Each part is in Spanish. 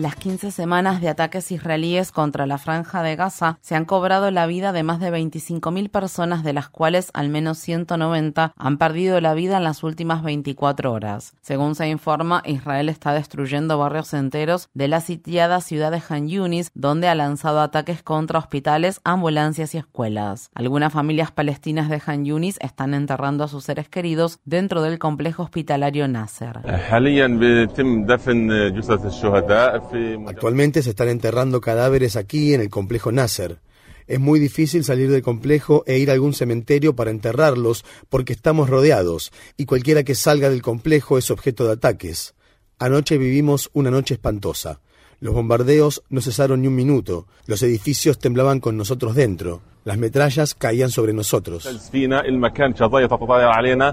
Las 15 semanas de ataques israelíes contra la franja de Gaza se han cobrado la vida de más de 25.000 personas, de las cuales al menos 190 han perdido la vida en las últimas 24 horas. Según se informa, Israel está destruyendo barrios enteros de la sitiada ciudad de Han Yunis, donde ha lanzado ataques contra hospitales, ambulancias y escuelas. Algunas familias palestinas de Han Yunis están enterrando a sus seres queridos dentro del complejo hospitalario Nasser. Actualmente se están enterrando cadáveres aquí en el complejo Nasser. Es muy difícil salir del complejo e ir a algún cementerio para enterrarlos porque estamos rodeados y cualquiera que salga del complejo es objeto de ataques. Anoche vivimos una noche espantosa. Los bombardeos no cesaron ni un minuto. Los edificios temblaban con nosotros dentro. Las metrallas caían sobre nosotros.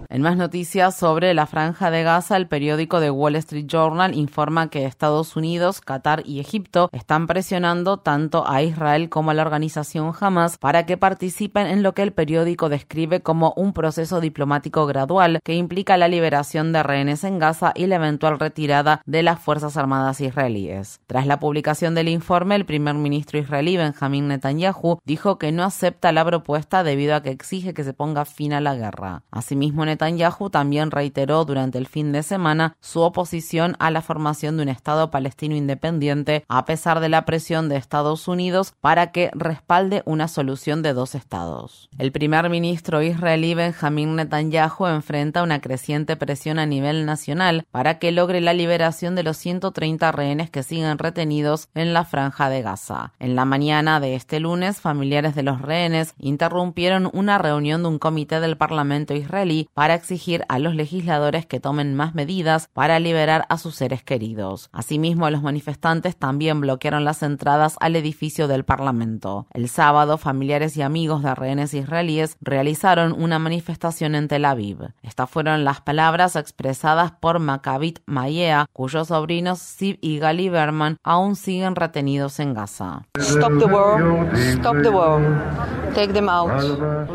En más noticias sobre la franja de Gaza, el periódico The Wall Street Journal informa que Estados Unidos, Qatar y Egipto están presionando tanto a Israel como a la organización Hamas para que participen en lo que el periódico describe como un proceso diplomático gradual que implica la liberación de rehenes en Gaza y la eventual retirada de las Fuerzas Armadas israelíes. Tras la publicación del informe, el primer ministro israelí Benjamin Netanyahu dijo que no acepta la propuesta debido a que exige que se ponga fin a la guerra. Asimismo, Netanyahu también reiteró durante el fin de semana su oposición a la formación de un Estado palestino independiente a pesar de la presión de Estados Unidos para que respalde una solución de dos estados. El primer ministro israelí Benjamin Netanyahu enfrenta una creciente presión a nivel nacional para que logre la liberación de los 130 rehenes que siguen retenidos en la franja de Gaza. En la mañana de este lunes, familiares de los rehenes interrumpieron una reunión de un comité del Parlamento israelí para exigir a los legisladores que tomen más medidas para liberar a sus seres queridos. Asimismo, los manifestantes también bloquearon las entradas al edificio del Parlamento. El sábado, familiares y amigos de rehenes israelíes realizaron una manifestación en Tel Aviv. Estas fueron las palabras expresadas por Maccabit Mayea, cuyos sobrinos Siv y Gali Berman aún siguen retenidos en Gaza. Stop the war. Stop the war.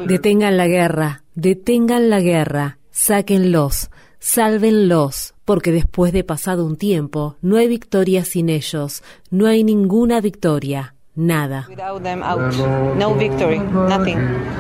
Detengan la guerra, detengan la guerra, sáquenlos, sálvenlos, porque después de pasado un tiempo, no hay victoria sin ellos, no hay ninguna victoria nada.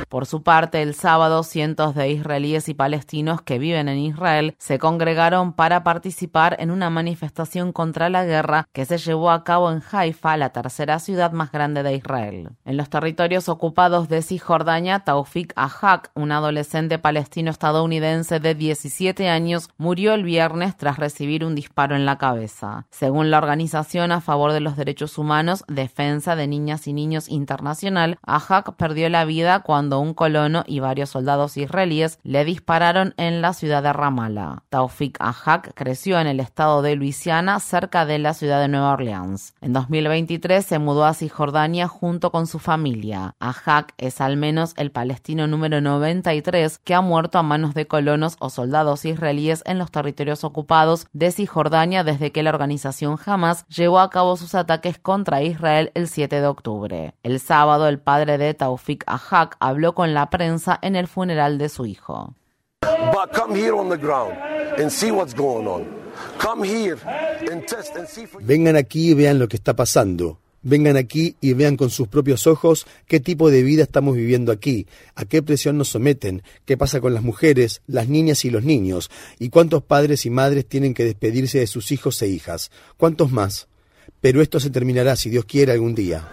Por su parte, el sábado, cientos de israelíes y palestinos que viven en Israel se congregaron para participar en una manifestación contra la guerra que se llevó a cabo en Haifa, la tercera ciudad más grande de Israel. En los territorios ocupados de Cisjordania, Taufik Ahak, un adolescente palestino estadounidense de 17 años, murió el viernes tras recibir un disparo en la cabeza. Según la organización a favor de los derechos humanos, Defensa de Niñas y Niños Internacional, Ahak perdió la vida cuando un colono y varios soldados israelíes le dispararon en la ciudad de Ramallah. Taufik Ahak creció en el estado de Luisiana, cerca de la ciudad de Nueva Orleans. En 2023 se mudó a Cisjordania junto con su familia. Ahak es al menos el palestino número 93 que ha muerto a manos de colonos o soldados israelíes en los territorios ocupados de Cisjordania desde que la organización Hamas llevó a cabo sus ataques contra Israel el 7 de octubre. El sábado, el padre de Taufik Ahak habló con la prensa en el funeral de su hijo. Vengan aquí y vean lo que está pasando. Vengan aquí y vean con sus propios ojos qué tipo de vida estamos viviendo aquí, a qué presión nos someten, qué pasa con las mujeres, las niñas y los niños, y cuántos padres y madres tienen que despedirse de sus hijos e hijas. ¿Cuántos más? Pero esto se terminará, si Dios quiere, algún día.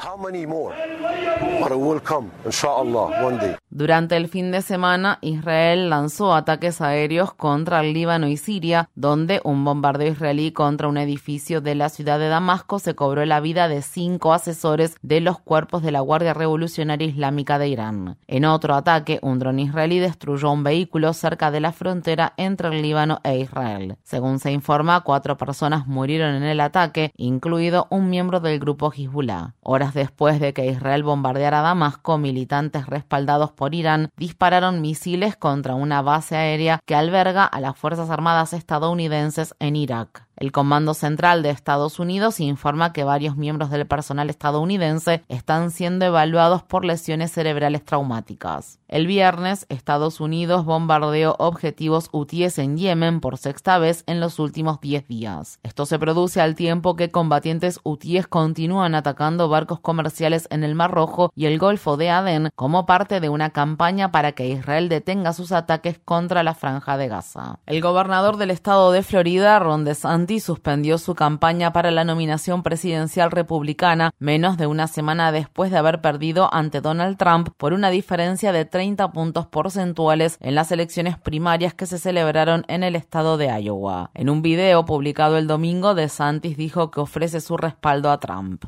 Durante el fin de semana, Israel lanzó ataques aéreos contra el Líbano y Siria, donde un bombardeo israelí contra un edificio de la ciudad de Damasco se cobró la vida de cinco asesores de los cuerpos de la Guardia Revolucionaria Islámica de Irán. En otro ataque, un dron israelí destruyó un vehículo cerca de la frontera entre el Líbano e Israel. Según se informa, cuatro personas murieron en el ataque, incluido un miembro del grupo Hezbollah. Horas después de que Israel bombardeara Damasco, militantes respaldados por Irán dispararon misiles contra una base aérea que alberga a las Fuerzas Armadas estadounidenses en Irak. El Comando Central de Estados Unidos informa que varios miembros del personal estadounidense están siendo evaluados por lesiones cerebrales traumáticas. El viernes, Estados Unidos bombardeó objetivos UTIES en Yemen por sexta vez en los últimos 10 días. Esto se produce al tiempo que combatientes UTIES continúan atacando barcos comerciales en el Mar Rojo y el Golfo de Adén como parte de una campaña para que Israel detenga sus ataques contra la franja de Gaza. El gobernador del estado de Florida, Ron DeSantis, suspendió su campaña para la nominación presidencial republicana menos de una semana después de haber perdido ante Donald Trump por una diferencia de 30 puntos porcentuales en las elecciones primarias que se celebraron en el estado de Iowa. En un video publicado el domingo, DeSantis dijo que ofrece su respaldo a Trump.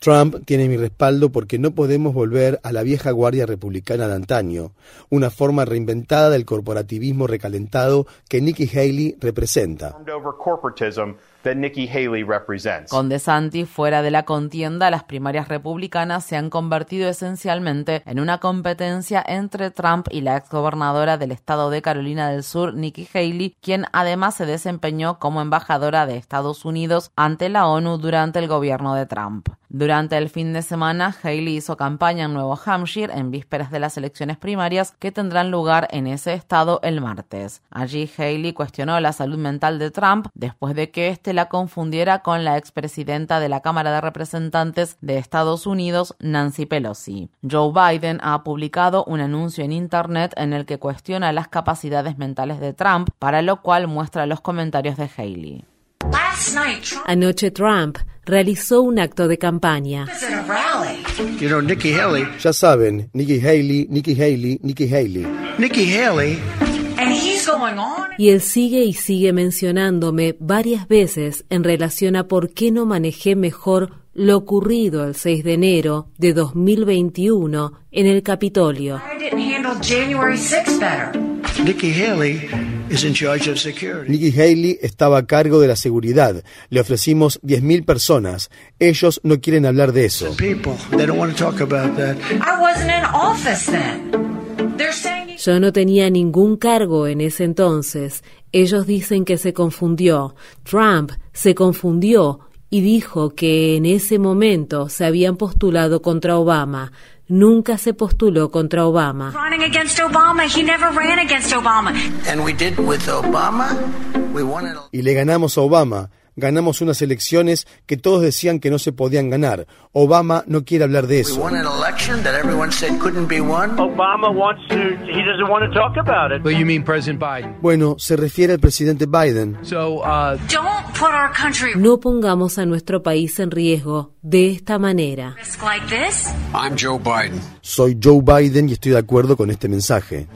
Trump tiene mi respaldo porque no podemos volver a la vieja guardia republicana de antaño, una forma reinventada del corporativismo recalentado que Nikki Haley representa. Con DeSantis fuera de la contienda, las primarias republicanas se han convertido esencialmente en una competencia entre Trump y la exgobernadora del estado de Carolina del Sur, Nikki Haley, quien además se desempeñó como embajadora de Estados Unidos ante la ONU durante el gobierno de Trump. Durante el fin de semana, Haley hizo campaña en Nuevo Hampshire en vísperas de las elecciones primarias que tendrán lugar en ese estado el martes. Allí Haley cuestionó la salud mental de Trump después de que éste la confundiera con la expresidenta de la Cámara de Representantes de Estados Unidos, Nancy Pelosi. Joe Biden ha publicado un anuncio en Internet en el que cuestiona las capacidades mentales de Trump, para lo cual muestra los comentarios de Haley. Anoche Trump realizó un acto de campaña. Ya saben, Nikki Haley, Nikki Haley, Nikki Haley. Nikki Haley. Y él sigue y sigue mencionándome varias veces en relación a por qué no manejé mejor lo ocurrido el 6 de enero de 2021 en el Capitolio. Nikki Haley Nikki Haley estaba a cargo de la seguridad. Le ofrecimos 10.000 personas. Ellos no quieren hablar de eso. Yo no tenía ningún cargo en ese entonces. Ellos dicen que se confundió. Trump se confundió y dijo que en ese momento se habían postulado contra Obama nunca se postuló contra Obama. Y le ganamos a Obama ganamos unas elecciones que todos decían que no se podían ganar. Obama no quiere hablar de eso. Bueno, se refiere al presidente Biden. Uh, no pongamos a nuestro país en riesgo de esta manera. Soy Joe Biden y estoy de acuerdo con este mensaje.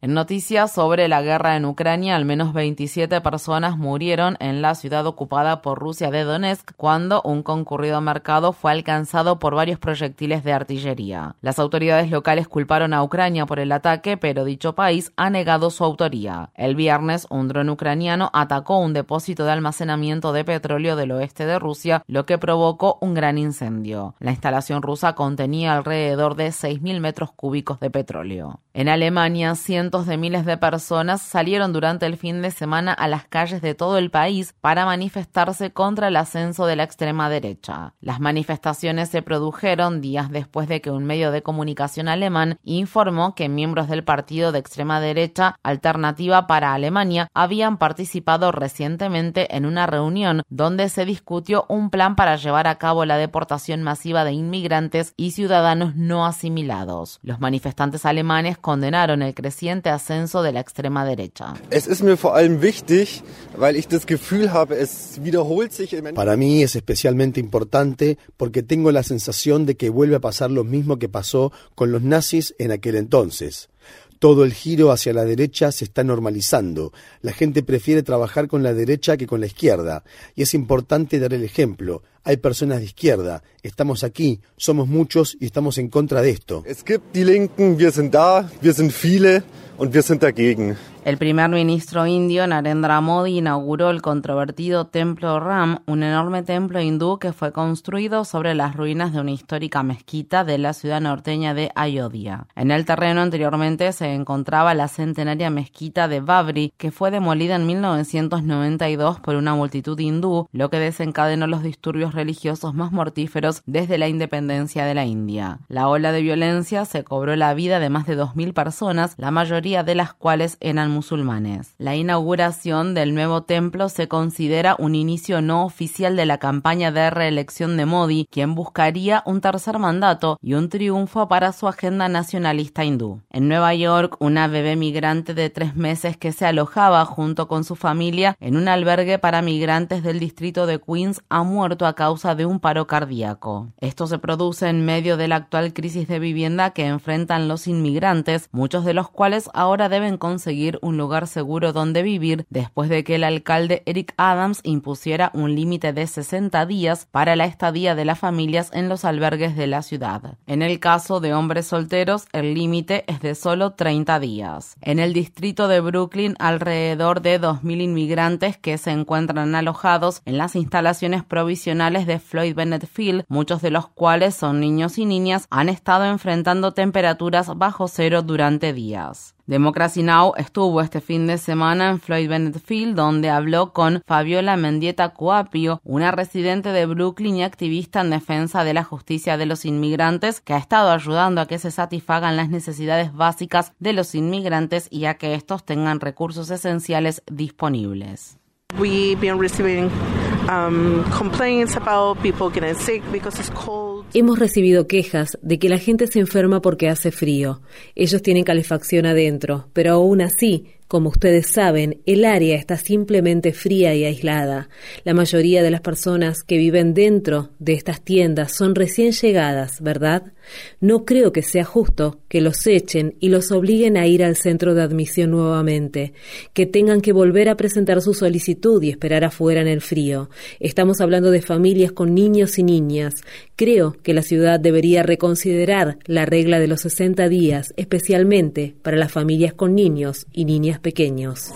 En noticias sobre la guerra en Ucrania, al menos 27 personas murieron en la ciudad ocupada por Rusia de Donetsk cuando un concurrido mercado fue alcanzado por varios proyectiles de artillería. Las autoridades locales culparon a Ucrania por el ataque, pero dicho país ha negado su autoría. El viernes, un dron ucraniano atacó un depósito de almacenamiento de petróleo del oeste de Rusia, lo que provocó un gran incendio. La instalación rusa contenía alrededor de 6.000 metros cúbicos de petróleo. En Alemania, cientos de miles de personas salieron durante el fin de semana a las calles de todo el país para manifestarse contra el ascenso de la extrema derecha. Las manifestaciones se produjeron días después de que un medio de comunicación alemán informó que miembros del partido de extrema derecha Alternativa para Alemania habían participado recientemente en una reunión donde se discutió un plan para llevar a cabo la deportación masiva de inmigrantes y ciudadanos no asimilados. Los manifestantes alemanes condenaron el creciente creciente ascenso de la extrema derecha. Para mí es especialmente importante porque tengo la sensación de que vuelve a pasar lo mismo que pasó con los nazis en aquel entonces. Todo el giro hacia la derecha se está normalizando. La gente prefiere trabajar con la derecha que con la izquierda. Y es importante dar el ejemplo. Hay personas de izquierda. Estamos aquí, somos muchos y estamos en contra de esto. Es gibt die Linken, wir sind da, wir sind viele und wir sind dagegen. El primer ministro indio Narendra Modi inauguró el controvertido Templo Ram, un enorme templo hindú que fue construido sobre las ruinas de una histórica mezquita de la ciudad norteña de Ayodhya. En el terreno anteriormente se encontraba la centenaria mezquita de Babri, que fue demolida en 1992 por una multitud hindú, lo que desencadenó los disturbios religiosos más mortíferos desde la independencia de la India. La ola de violencia se cobró la vida de más de 2.000 personas, la mayoría de las cuales eran musulmanes. La inauguración del nuevo templo se considera un inicio no oficial de la campaña de reelección de Modi, quien buscaría un tercer mandato y un triunfo para su agenda nacionalista hindú. En Nueva York, una bebé migrante de tres meses que se alojaba junto con su familia en un albergue para migrantes del distrito de Queens ha muerto a causa de un paro cardíaco. Esto se produce en medio de la actual crisis de vivienda que enfrentan los inmigrantes, muchos de los cuales ahora deben conseguir un lugar seguro donde vivir después de que el alcalde Eric Adams impusiera un límite de 60 días para la estadía de las familias en los albergues de la ciudad. En el caso de hombres solteros, el límite es de solo 30 días. En el distrito de Brooklyn, alrededor de 2.000 inmigrantes que se encuentran alojados en las instalaciones provisionales de Floyd Bennett Field, muchos de los cuales son niños y niñas, han estado enfrentando temperaturas bajo cero durante días. Democracy Now! estuvo este fin de semana en Floyd Bennett Field, donde habló con Fabiola Mendieta Coapio, una residente de Brooklyn y activista en defensa de la justicia de los inmigrantes, que ha estado ayudando a que se satisfagan las necesidades básicas de los inmigrantes y a que estos tengan recursos esenciales disponibles. Hemos recibido quejas de que la gente se enferma porque hace frío. Ellos tienen calefacción adentro, pero aún así como ustedes saben, el área está simplemente fría y aislada. La mayoría de las personas que viven dentro de estas tiendas son recién llegadas, ¿verdad? No creo que sea justo que los echen y los obliguen a ir al centro de admisión nuevamente, que tengan que volver a presentar su solicitud y esperar afuera en el frío. Estamos hablando de familias con niños y niñas. Creo que la ciudad debería reconsiderar la regla de los 60 días, especialmente para las familias con niños y niñas pequeños.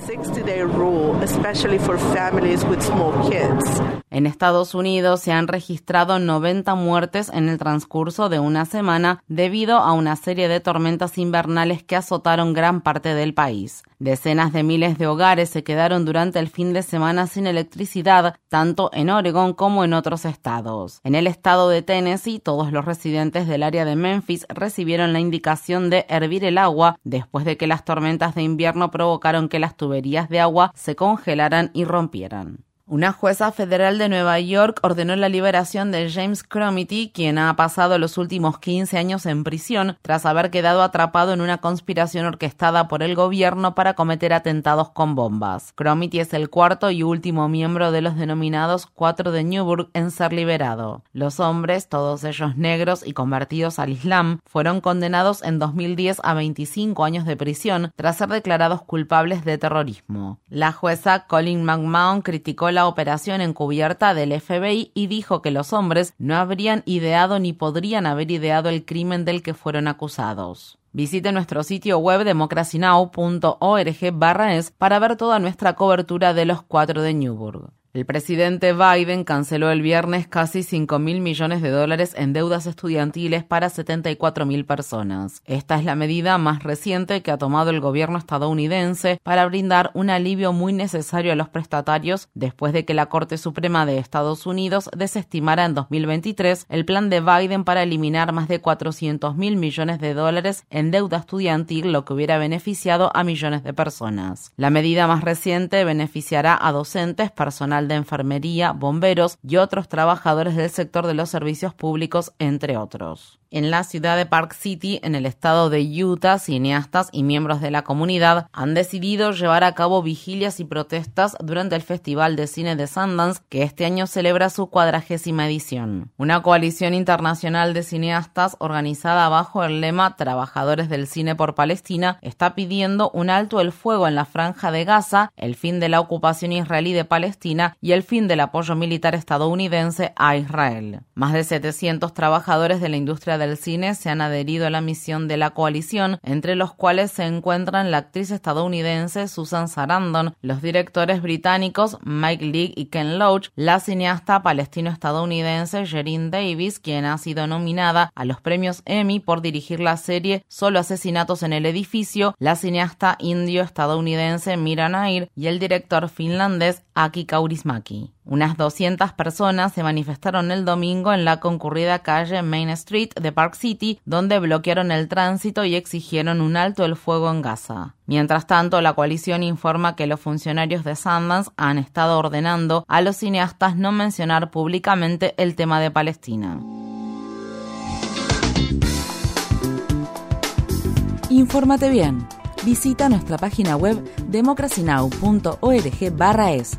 En Estados Unidos se han registrado 90 muertes en el transcurso de una semana debido a una serie de tormentas invernales que azotaron gran parte del país. Decenas de miles de hogares se quedaron durante el fin de semana sin electricidad, tanto en Oregon como en otros estados. En el estado de Tennessee, todos los residentes del área de Memphis recibieron la indicación de hervir el agua después de que las tormentas de invierno provocaron que las tuberías de agua se congelaran y rompieran. Una jueza federal de Nueva York ordenó la liberación de James Cromity, quien ha pasado los últimos 15 años en prisión tras haber quedado atrapado en una conspiración orquestada por el gobierno para cometer atentados con bombas. Cromity es el cuarto y último miembro de los denominados Cuatro de Newburgh en ser liberado. Los hombres, todos ellos negros y convertidos al Islam, fueron condenados en 2010 a 25 años de prisión tras ser declarados culpables de terrorismo. La jueza Colin McMahon criticó la operación encubierta del FBI y dijo que los hombres no habrían ideado ni podrían haber ideado el crimen del que fueron acusados. Visite nuestro sitio web democracynow.org es para ver toda nuestra cobertura de los cuatro de Newburgh. El presidente Biden canceló el viernes casi 5 mil millones de dólares en deudas estudiantiles para 74 mil personas. Esta es la medida más reciente que ha tomado el gobierno estadounidense para brindar un alivio muy necesario a los prestatarios después de que la Corte Suprema de Estados Unidos desestimara en 2023 el plan de Biden para eliminar más de 400 mil millones de dólares en deuda estudiantil, lo que hubiera beneficiado a millones de personas. La medida más reciente beneficiará a docentes, personal de enfermería, bomberos y otros trabajadores del sector de los servicios públicos, entre otros. En la ciudad de Park City, en el estado de Utah, cineastas y miembros de la comunidad han decidido llevar a cabo vigilias y protestas durante el Festival de Cine de Sundance, que este año celebra su cuadragésima edición. Una coalición internacional de cineastas organizada bajo el lema Trabajadores del Cine por Palestina está pidiendo un alto el fuego en la franja de Gaza, el fin de la ocupación israelí de Palestina y el fin del apoyo militar estadounidense a Israel. Más de 700 trabajadores de la industria del cine se han adherido a la misión de la coalición, entre los cuales se encuentran la actriz estadounidense Susan Sarandon, los directores británicos Mike Leigh y Ken Loach, la cineasta palestino-estadounidense Jerin Davis, quien ha sido nominada a los premios Emmy por dirigir la serie Solo asesinatos en el edificio, la cineasta indio-estadounidense Mira Nair y el director finlandés Aki Kaurismäki. Unas 200 personas se manifestaron el domingo en la concurrida calle Main Street de Park City, donde bloquearon el tránsito y exigieron un alto el fuego en Gaza. Mientras tanto, la coalición informa que los funcionarios de Sundance han estado ordenando a los cineastas no mencionar públicamente el tema de Palestina. Infórmate bien. Visita nuestra página web democracynow.org/es.